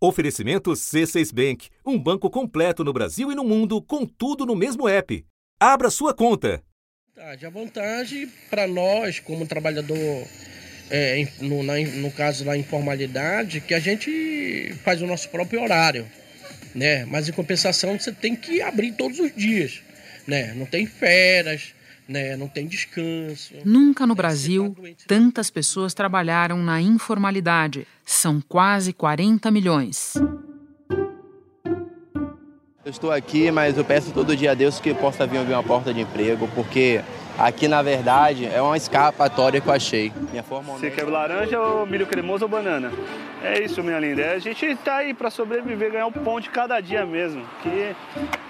Oferecimento C6 Bank, um banco completo no Brasil e no mundo, com tudo no mesmo app. Abra sua conta. A vantagem para nós, como trabalhador, é, no, na, no caso da informalidade, que a gente faz o nosso próprio horário, né? Mas em compensação você tem que abrir todos os dias, né? Não tem férias, né? Não tem descanso. Nunca no Brasil tantas pessoas trabalharam na informalidade. São quase 40 milhões. Eu estou aqui, mas eu peço todo dia a Deus que possa vir abrir uma porta de emprego, porque aqui na verdade é uma escapatória que eu achei. Minha forma Você quer laranja ou milho cremoso ou banana? É isso, minha linda. É, a gente tá aí para sobreviver, ganhar um pão de cada dia mesmo, que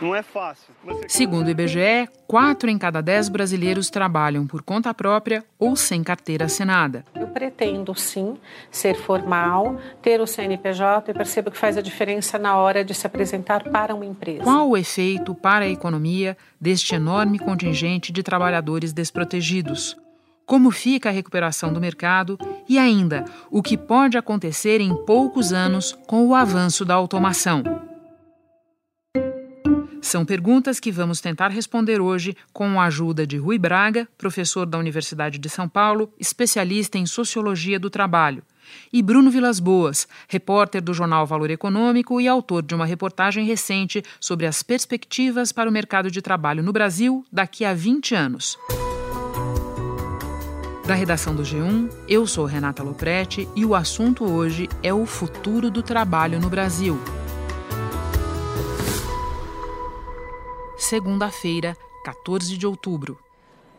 não é fácil. Você... Segundo o IBGE, quatro em cada dez brasileiros trabalham por conta própria ou sem carteira assinada. Eu pretendo, sim, ser formal, ter o CNPJ e percebo que faz a diferença na hora de se apresentar para uma empresa. Qual o efeito para a economia deste enorme contingente de trabalhadores desprotegidos? como fica a recuperação do mercado e ainda o que pode acontecer em poucos anos com o avanço da automação. São perguntas que vamos tentar responder hoje com a ajuda de Rui Braga, professor da Universidade de São Paulo, especialista em sociologia do trabalho, e Bruno Vilas Boas, repórter do jornal Valor Econômico e autor de uma reportagem recente sobre as perspectivas para o mercado de trabalho no Brasil daqui a 20 anos. Da redação do G1, eu sou Renata Loprete e o assunto hoje é o futuro do trabalho no Brasil. Segunda-feira, 14 de outubro.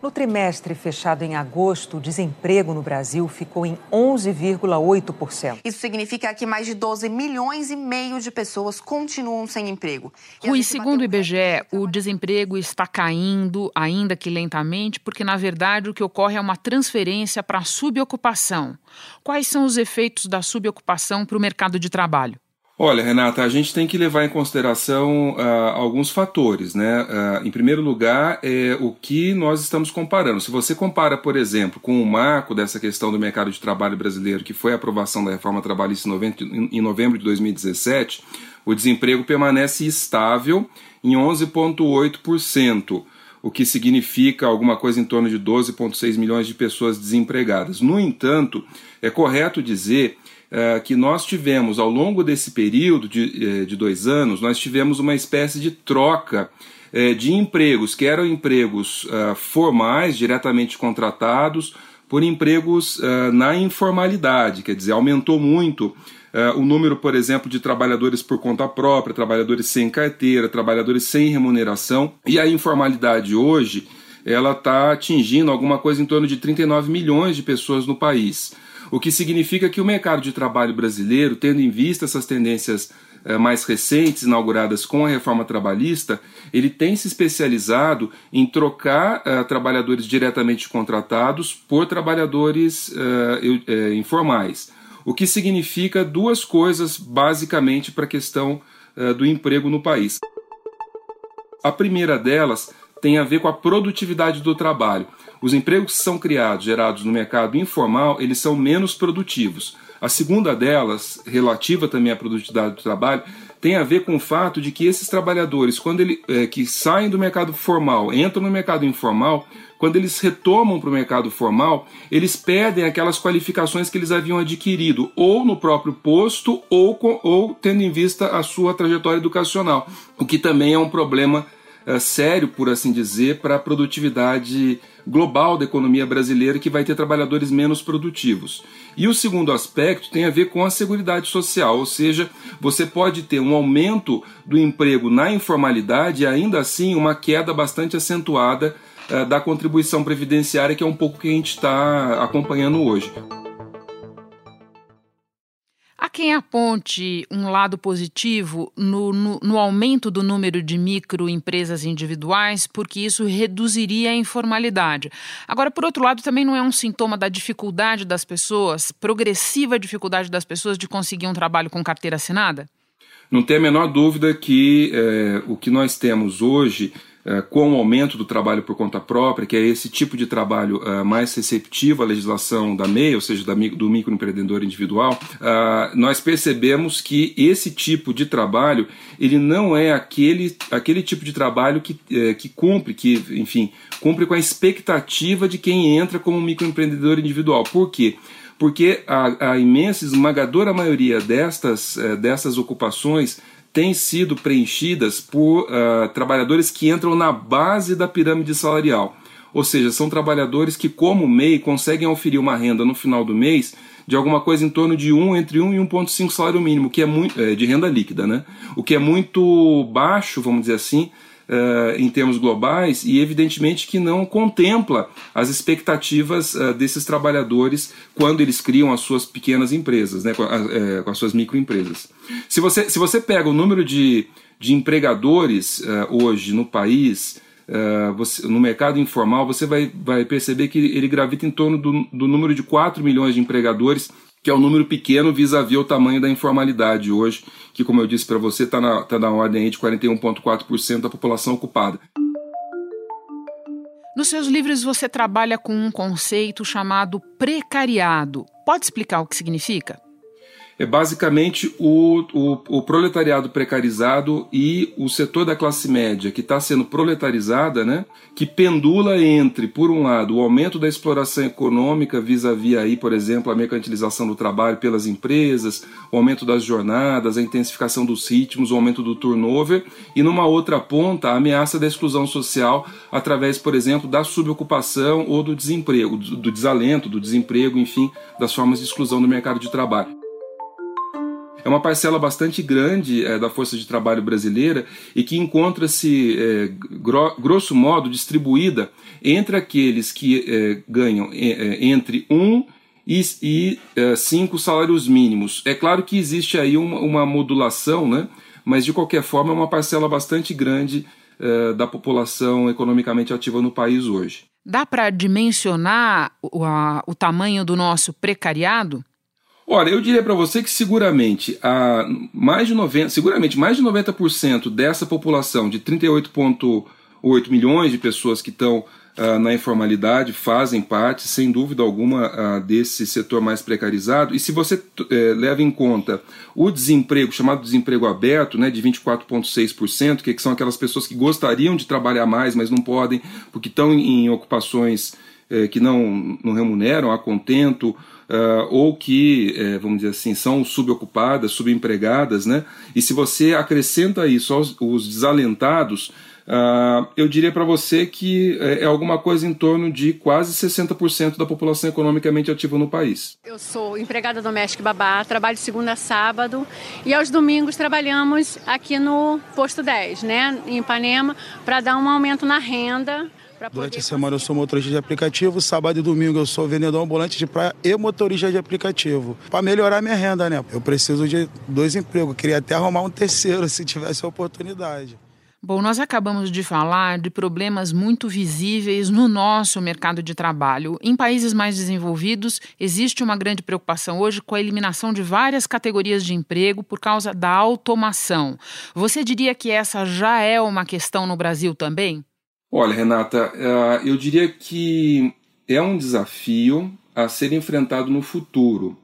No trimestre fechado em agosto, o desemprego no Brasil ficou em 11,8%. Isso significa que mais de 12 milhões e meio de pessoas continuam sem emprego. Rui, segundo o IBGE, o desemprego está caindo, ainda que lentamente, porque na verdade o que ocorre é uma transferência para a subocupação. Quais são os efeitos da subocupação para o mercado de trabalho? Olha, Renata, a gente tem que levar em consideração uh, alguns fatores, né? Uh, em primeiro lugar, é o que nós estamos comparando. Se você compara, por exemplo, com o marco dessa questão do mercado de trabalho brasileiro, que foi a aprovação da reforma trabalhista em novembro de 2017, o desemprego permanece estável em 11,8%, o que significa alguma coisa em torno de 12,6 milhões de pessoas desempregadas. No entanto, é correto dizer é, que nós tivemos ao longo desse período de, é, de dois anos, nós tivemos uma espécie de troca é, de empregos, que eram empregos formais, diretamente contratados, por empregos na informalidade, quer dizer, aumentou muito o número, por exemplo, de trabalhadores por conta própria, trabalhadores sem carteira, trabalhadores sem remuneração, e a informalidade hoje ela está atingindo alguma coisa em torno de 39 milhões de pessoas no país o que significa que o mercado de trabalho brasileiro, tendo em vista essas tendências eh, mais recentes, inauguradas com a reforma trabalhista, ele tem se especializado em trocar uh, trabalhadores diretamente contratados por trabalhadores uh, informais. O que significa duas coisas, basicamente, para a questão uh, do emprego no país. A primeira delas tem a ver com a produtividade do trabalho. Os empregos que são criados, gerados no mercado informal, eles são menos produtivos. A segunda delas, relativa também à produtividade do trabalho, tem a ver com o fato de que esses trabalhadores, quando ele, é, que saem do mercado formal, entram no mercado informal, quando eles retomam para o mercado formal, eles perdem aquelas qualificações que eles haviam adquirido, ou no próprio posto, ou, com, ou tendo em vista a sua trajetória educacional, o que também é um problema é, sério, por assim dizer, para a produtividade global da economia brasileira, que vai ter trabalhadores menos produtivos. E o segundo aspecto tem a ver com a seguridade social, ou seja, você pode ter um aumento do emprego na informalidade e ainda assim uma queda bastante acentuada uh, da contribuição previdenciária, que é um pouco que a gente está acompanhando hoje. Há quem aponte um lado positivo no, no, no, aumento do número de microempresas individuais, porque isso reduziria a informalidade. Agora, por outro lado, também não é um sintoma da dificuldade das pessoas, progressiva dificuldade das pessoas de conseguir um trabalho com carteira assinada? Não tem a menor dúvida que é, o que nós temos hoje com o aumento do trabalho por conta própria, que é esse tipo de trabalho uh, mais receptivo à legislação da MEI, ou seja, do microempreendedor individual, nós percebemos que esse tipo de trabalho ele não é aquele, aquele tipo de trabalho que, que cumpre, que, enfim, cumpre com a expectativa de quem entra como microempreendedor individual. Por quê? Porque a, a imensa, esmagadora maioria destas, destas ocupações têm sido preenchidas por uh, trabalhadores que entram na base da pirâmide salarial. Ou seja, são trabalhadores que, como MEI, conseguem oferir uma renda no final do mês de alguma coisa em torno de 1 entre 1 e 1,5 salário mínimo, que é muito é, de renda líquida, né? O que é muito baixo, vamos dizer assim, uh, em termos globais e, evidentemente, que não contempla as expectativas uh, desses trabalhadores quando eles criam as suas pequenas empresas, né, com, uh, com as suas microempresas. Se você, se você pega o número de, de empregadores hoje no país, você, no mercado informal, você vai, vai perceber que ele gravita em torno do, do número de 4 milhões de empregadores que é um número pequeno vis-à-vis -vis o tamanho da informalidade hoje, que, como eu disse para você, está na, tá na ordem de 41,4% da população ocupada. Nos seus livros você trabalha com um conceito chamado precariado. Pode explicar o que significa? É basicamente o, o, o, proletariado precarizado e o setor da classe média que está sendo proletarizada, né, que pendula entre, por um lado, o aumento da exploração econômica vis-à-vis aí, por exemplo, a mercantilização do trabalho pelas empresas, o aumento das jornadas, a intensificação dos ritmos, o aumento do turnover, e numa outra ponta, a ameaça da exclusão social através, por exemplo, da subocupação ou do desemprego, do, do desalento, do desemprego, enfim, das formas de exclusão do mercado de trabalho é uma parcela bastante grande é, da força de trabalho brasileira e que encontra-se, é, gro grosso modo, distribuída entre aqueles que é, ganham entre um e, e cinco salários mínimos. É claro que existe aí uma, uma, modulação, né? mas de qualquer forma é uma parcela bastante grande da população economicamente ativa no país hoje. Dá para dimensionar o, a, o tamanho do nosso precariado? Olha, eu diria para você que seguramente a mais de 90, seguramente mais de 90% dessa população de 38,8 milhões de pessoas que estão uh, na informalidade fazem parte, sem dúvida alguma, uh, desse setor mais precarizado. E se você uh, leva em conta o desemprego, chamado desemprego aberto, né, de 24,6%, que, que são aquelas pessoas que gostariam de trabalhar mais, mas não podem, porque estão em, em ocupações eh, que não, não remuneram a contento uh, ou que, uh, vamos dizer assim, são subocupadas, subempregadas, né? E se você acrescenta isso aos os desalentados, Uh, eu diria para você que é, é alguma coisa em torno de quase 60% da população economicamente ativa no país. Eu sou empregada doméstica babá, trabalho segunda a sábado e aos domingos trabalhamos aqui no posto 10, né, em Ipanema, para dar um aumento na renda Durante a semana eu sou motorista de aplicativo, sábado e domingo eu sou vendedor ambulante de praia e motorista de aplicativo. Para melhorar minha renda, né? Eu preciso de dois empregos, queria até arrumar um terceiro se tivesse a oportunidade. Bom, nós acabamos de falar de problemas muito visíveis no nosso mercado de trabalho. Em países mais desenvolvidos, existe uma grande preocupação hoje com a eliminação de várias categorias de emprego por causa da automação. Você diria que essa já é uma questão no Brasil também? Olha, Renata, eh, eu diria que é um desafio a ser enfrentado no futuro.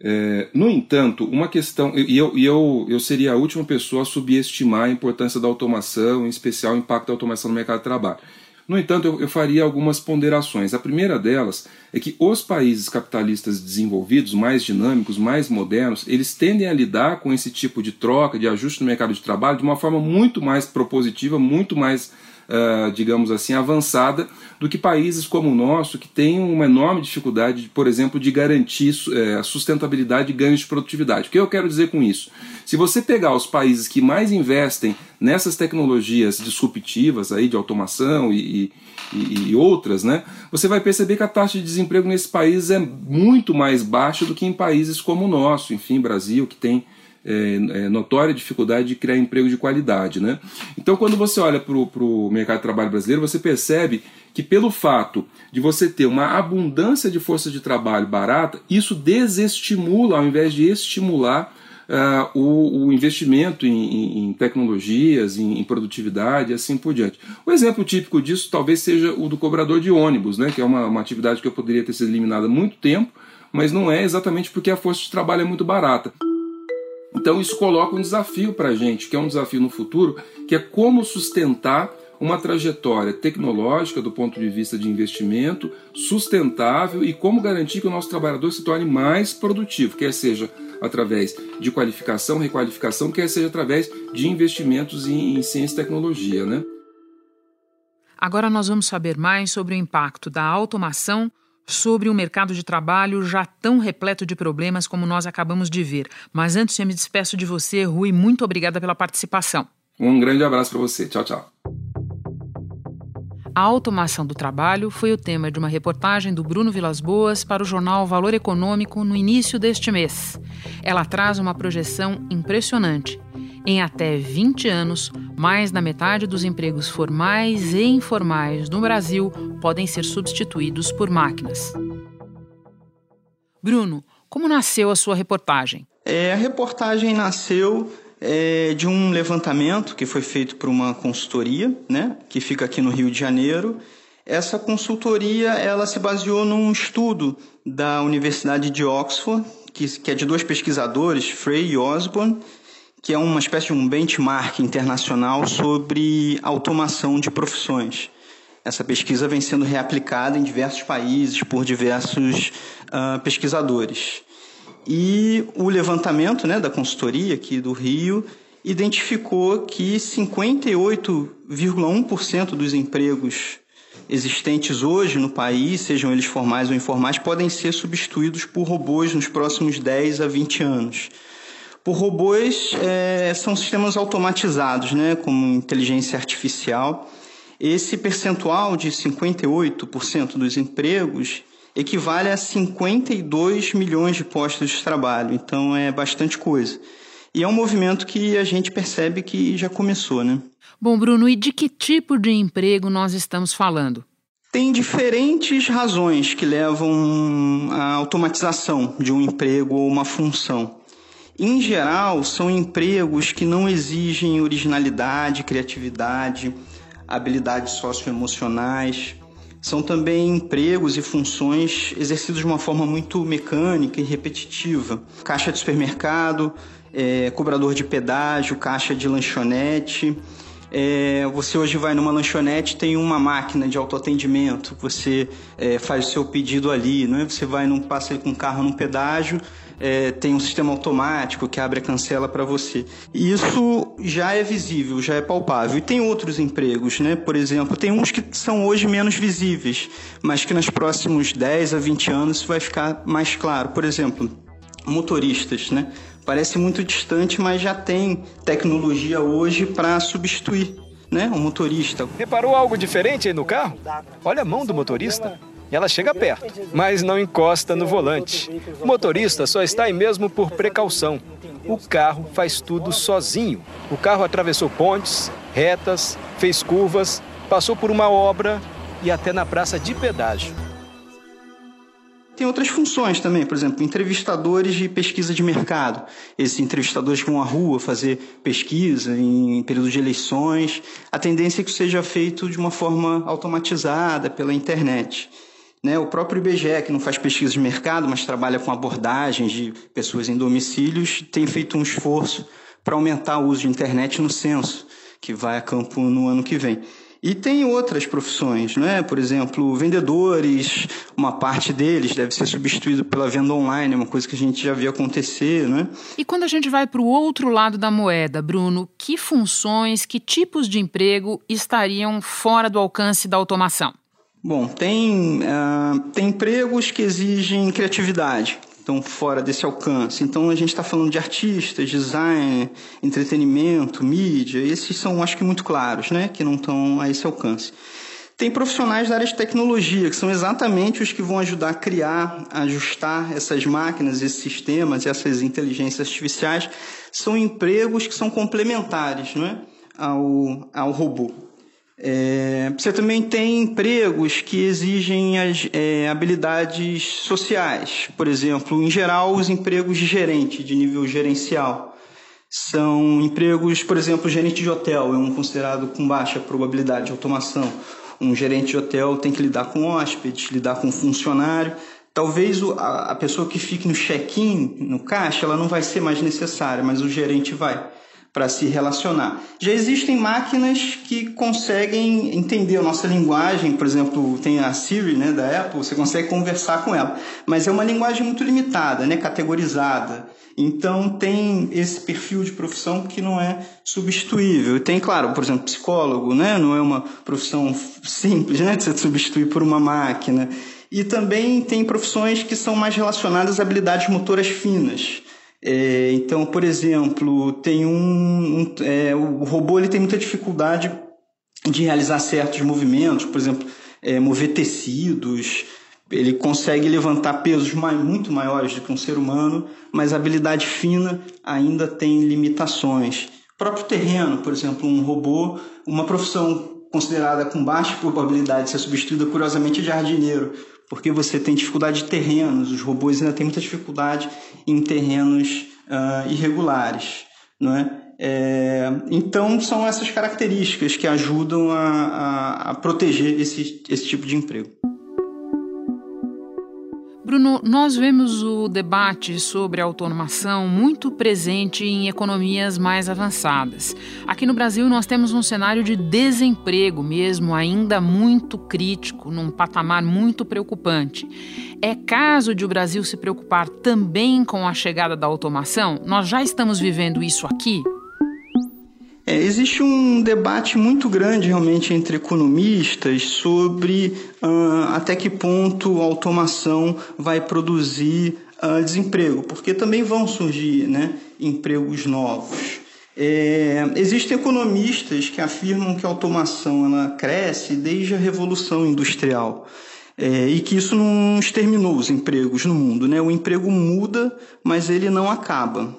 É, no entanto, uma questão, e eu, eu, eu seria a última pessoa a subestimar a importância da automação, em especial o impacto da automação no mercado de trabalho. No entanto, eu, eu faria algumas ponderações. A primeira delas é que os países capitalistas desenvolvidos, mais dinâmicos, mais modernos, eles tendem a lidar com esse tipo de troca, de ajuste no mercado de trabalho de uma forma muito mais propositiva, muito mais uh, digamos assim, avançada do que países como o nosso, que têm uma enorme dificuldade, por exemplo, de garantir uh, a sustentabilidade e ganhos de produtividade. O que eu quero dizer com isso? Se você pegar os países que mais investem nessas tecnologias disruptivas aí de automação e, e, e, outras, né, você vai perceber que a taxa de desemprego nesses países é muito mais baixa do que em países como o nosso, enfim, Brasil, que tem é, notória dificuldade de criar emprego de qualidade. Né? Então, quando você olha para o mercado de trabalho brasileiro, você percebe que, pelo fato de você ter uma abundância de força de trabalho barata, isso desestimula, ao invés de estimular, uh, o, o, investimento em, em tecnologias, em, em, produtividade e assim por diante. O exemplo típico disso talvez seja o do cobrador de ônibus, né, que é uma, uma atividade que eu poderia ter sido eliminada há muito tempo, mas não é exatamente porque a força de trabalho é muito barata. Então isso coloca um desafio para a gente, que é um desafio no futuro, que é como sustentar uma trajetória tecnológica do ponto de vista de investimento sustentável e como garantir que o nosso trabalhador se torne mais produtivo, quer seja através de qualificação, requalificação, quer seja através de investimentos em, em ciência e tecnologia. Né? Agora nós vamos saber mais sobre o impacto da automação sobre um mercado de trabalho já tão repleto de problemas como nós acabamos de ver. Mas antes eu me despeço de você, Rui, muito obrigada pela participação. Um grande abraço para você. Tchau, tchau. A automação do trabalho foi o tema de uma reportagem do Bruno Vilas Boas para o jornal Valor Econômico no início deste mês. Ela traz uma projeção impressionante. Em até 20 anos, mais da metade dos empregos formais e informais no Brasil podem ser substituídos por máquinas. Bruno, como nasceu a sua reportagem? É, a reportagem nasceu é, de um levantamento que foi feito por uma consultoria, né, que fica aqui no Rio de Janeiro. Essa consultoria ela se baseou num estudo da Universidade de Oxford, que, que é de dois pesquisadores, Frey e Osborne, que é uma espécie de um benchmark internacional sobre automação de profissões. Essa pesquisa vem sendo reaplicada em diversos países por diversos uh, pesquisadores. E o levantamento né, da consultoria aqui do Rio identificou que 58,1% dos empregos existentes hoje no país, sejam eles formais ou informais, podem ser substituídos por robôs nos próximos 10 a 20 anos. Por robôs, é, são sistemas automatizados, né, como inteligência artificial. Esse percentual de 58% dos empregos equivale a 52 milhões de postos de trabalho, então é bastante coisa. E é um movimento que a gente percebe que já começou, né? Bom, Bruno, e de que tipo de emprego nós estamos falando? Tem diferentes razões que levam à automatização de um emprego ou uma função. Em geral, são empregos que não exigem originalidade, criatividade, habilidades socioemocionais, são também empregos e funções exercidos de uma forma muito mecânica e repetitiva. Caixa de supermercado, é, cobrador de pedágio, caixa de lanchonete. É, você hoje vai numa lanchonete, tem uma máquina de autoatendimento, você é, faz o seu pedido ali, não é? Você vai num passa com um carro num pedágio, é, tem um sistema automático que abre a cancela para você. Isso já é visível, já é palpável. E tem outros empregos, né? Por exemplo, tem uns que são hoje menos visíveis, mas que nos próximos 10 a 20 anos vai ficar mais claro. Por exemplo, motoristas, né? Parece muito distante, mas já tem tecnologia hoje para substituir né, um motorista. Reparou algo diferente aí no carro? Olha a mão do motorista. Ela chega perto, mas não encosta no volante. O motorista só está aí mesmo por precaução. O carro faz tudo sozinho. O carro atravessou pontes, retas, fez curvas, passou por uma obra e até na praça de pedágio. Tem outras funções também, por exemplo, entrevistadores de pesquisa de mercado. Esses entrevistadores que vão à rua fazer pesquisa em período de eleições. A tendência é que seja feito de uma forma automatizada pela internet. Né? O próprio IBGE, que não faz pesquisa de mercado, mas trabalha com abordagens de pessoas em domicílios, tem feito um esforço para aumentar o uso de internet no censo, que vai a campo no ano que vem. E tem outras profissões, né? Por exemplo, vendedores, uma parte deles deve ser substituído pela venda online, uma coisa que a gente já viu acontecer, né? E quando a gente vai para o outro lado da moeda, Bruno, que funções, que tipos de emprego estariam fora do alcance da automação? Bom, tem, uh, tem empregos que exigem criatividade, estão fora desse alcance. Então a gente está falando de artistas, design, entretenimento, mídia, esses são acho que muito claros, né? Que não estão a esse alcance. Tem profissionais da área de tecnologia, que são exatamente os que vão ajudar a criar, ajustar essas máquinas, esses sistemas, essas inteligências artificiais. São empregos que são complementares não é? ao, ao robô. É, você também tem empregos que exigem as é, habilidades sociais. Por exemplo, em geral, os empregos de gerente, de nível gerencial. São empregos, por exemplo, gerente de hotel é um considerado com baixa probabilidade de automação. Um gerente de hotel tem que lidar com hóspedes, lidar com funcionário. Talvez a pessoa que fique no check-in, no caixa, ela não vai ser mais necessária, mas o gerente vai para se relacionar. Já existem máquinas que conseguem entender a nossa linguagem, por exemplo, tem a Siri né, da Apple, você consegue conversar com ela, mas é uma linguagem muito limitada, né, categorizada. Então tem esse perfil de profissão que não é substituível. Tem, claro, por exemplo, psicólogo, né, não é uma profissão simples né, de ser substituir por uma máquina. E também tem profissões que são mais relacionadas a habilidades motoras finas. É, então, por exemplo, tem um, um é, o robô ele tem muita dificuldade de realizar certos movimentos, por exemplo, é, mover tecidos. Ele consegue levantar pesos mais, muito maiores do que um ser humano, mas a habilidade fina ainda tem limitações. O próprio terreno, por exemplo, um robô, uma profissão considerada com baixa probabilidade de ser substituída, curiosamente, é jardineiro, porque você tem dificuldade de terrenos, os robôs ainda têm muita dificuldade em terrenos uh, irregulares. Não é? É, então, são essas características que ajudam a, a, a proteger esse, esse tipo de emprego. Bruno, nós vemos o debate sobre automação muito presente em economias mais avançadas. Aqui no Brasil, nós temos um cenário de desemprego mesmo, ainda muito crítico, num patamar muito preocupante. É caso de o Brasil se preocupar também com a chegada da automação? Nós já estamos vivendo isso aqui? É, existe um debate muito grande realmente entre economistas sobre uh, até que ponto a automação vai produzir uh, desemprego, porque também vão surgir né, empregos novos. É, existem economistas que afirmam que a automação ela cresce desde a Revolução Industrial. É, e que isso não exterminou os empregos no mundo. Né? O emprego muda, mas ele não acaba.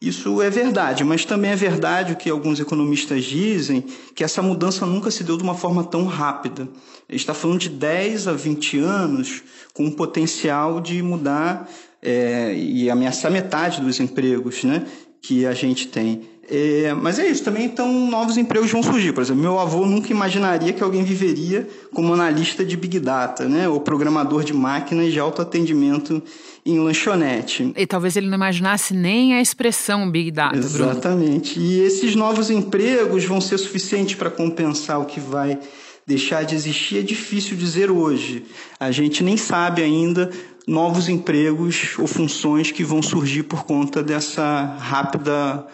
Isso é verdade, mas também é verdade o que alguns economistas dizem, que essa mudança nunca se deu de uma forma tão rápida. Gente está falando de 10 a 20 anos com um potencial de mudar é, e ameaçar metade dos empregos né, que a gente tem. É, mas é isso, também então novos empregos vão surgir. Por exemplo, meu avô nunca imaginaria que alguém viveria como analista de Big Data, né, ou programador de máquinas de autoatendimento em lanchonete. E talvez ele não imaginasse nem a expressão Big Data. Exatamente. Bruno. E esses novos empregos vão ser suficientes para compensar o que vai deixar de existir? É difícil dizer hoje. A gente nem sabe ainda novos empregos ou funções que vão surgir por conta dessa rápida,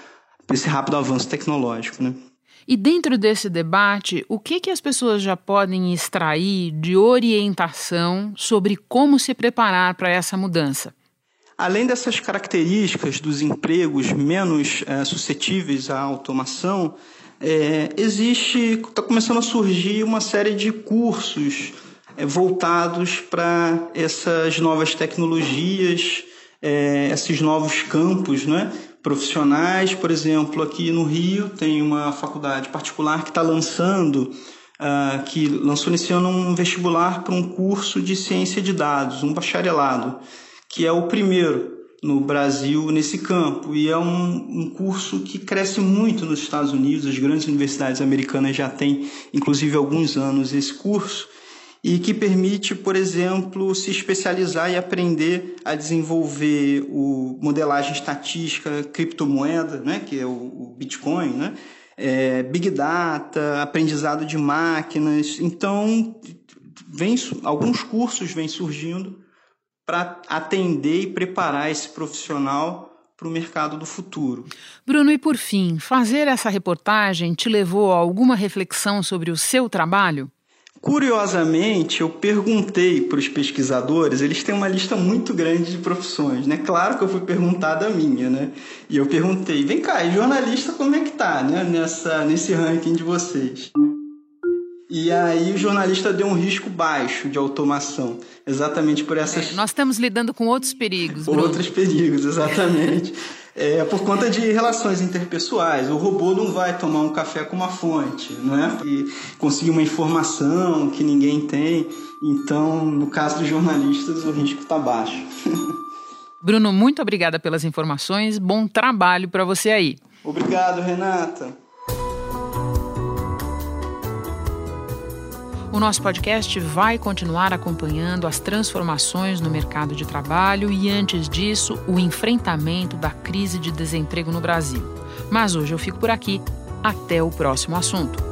desse rápido avanço tecnológico, né? E dentro desse debate, o que, que as pessoas já podem extrair de orientação sobre como se preparar para essa mudança? Além dessas características dos empregos menos é, suscetíveis à automação, é, existe, está começando a surgir uma série de cursos é, voltados para essas novas tecnologias, esses novos campos, né? Profissionais. Por exemplo, aqui no Rio tem uma faculdade particular que está lançando, uh, que lançou nesse ano um vestibular para um curso de ciência de dados, um bacharelado, que é o primeiro no Brasil nesse campo. E é um, um curso que cresce muito nos Estados Unidos, as grandes universidades americanas já têm, inclusive, alguns anos esse curso e que permite, por exemplo, se especializar e aprender a desenvolver o modelagem estatística, criptomoeda, né, que é o, Bitcoin, né, é, Big Data, aprendizado de máquinas. Então, vem, alguns cursos vêm surgindo para atender e preparar esse profissional para o mercado do futuro. Bruno, e por fim, fazer essa reportagem te levou a alguma reflexão sobre o seu trabalho? Curiosamente, eu perguntei para os pesquisadores, eles têm uma lista muito grande de profissões, né? Claro que eu fui perguntar da minha, né? E eu perguntei, vem cá, e jornalista como é que tá, né? Nessa, nesse ranking de vocês. E aí o jornalista deu um risco baixo de automação, exatamente por essas... É, nós estamos lidando com outros perigos, Bruno. Outros perigos, exatamente. é por conta de relações interpessoais. O robô não vai tomar um café com uma fonte, né? E conseguir uma informação que ninguém tem. Então, no caso dos jornalistas, o risco está baixo. Bruno, muito obrigada pelas informações. Bom trabalho para você aí. Obrigado, Renata. O nosso podcast vai continuar acompanhando as transformações no mercado de trabalho e, antes disso, o enfrentamento da crise de desemprego no Brasil. Mas hoje eu fico por aqui. Até o próximo assunto.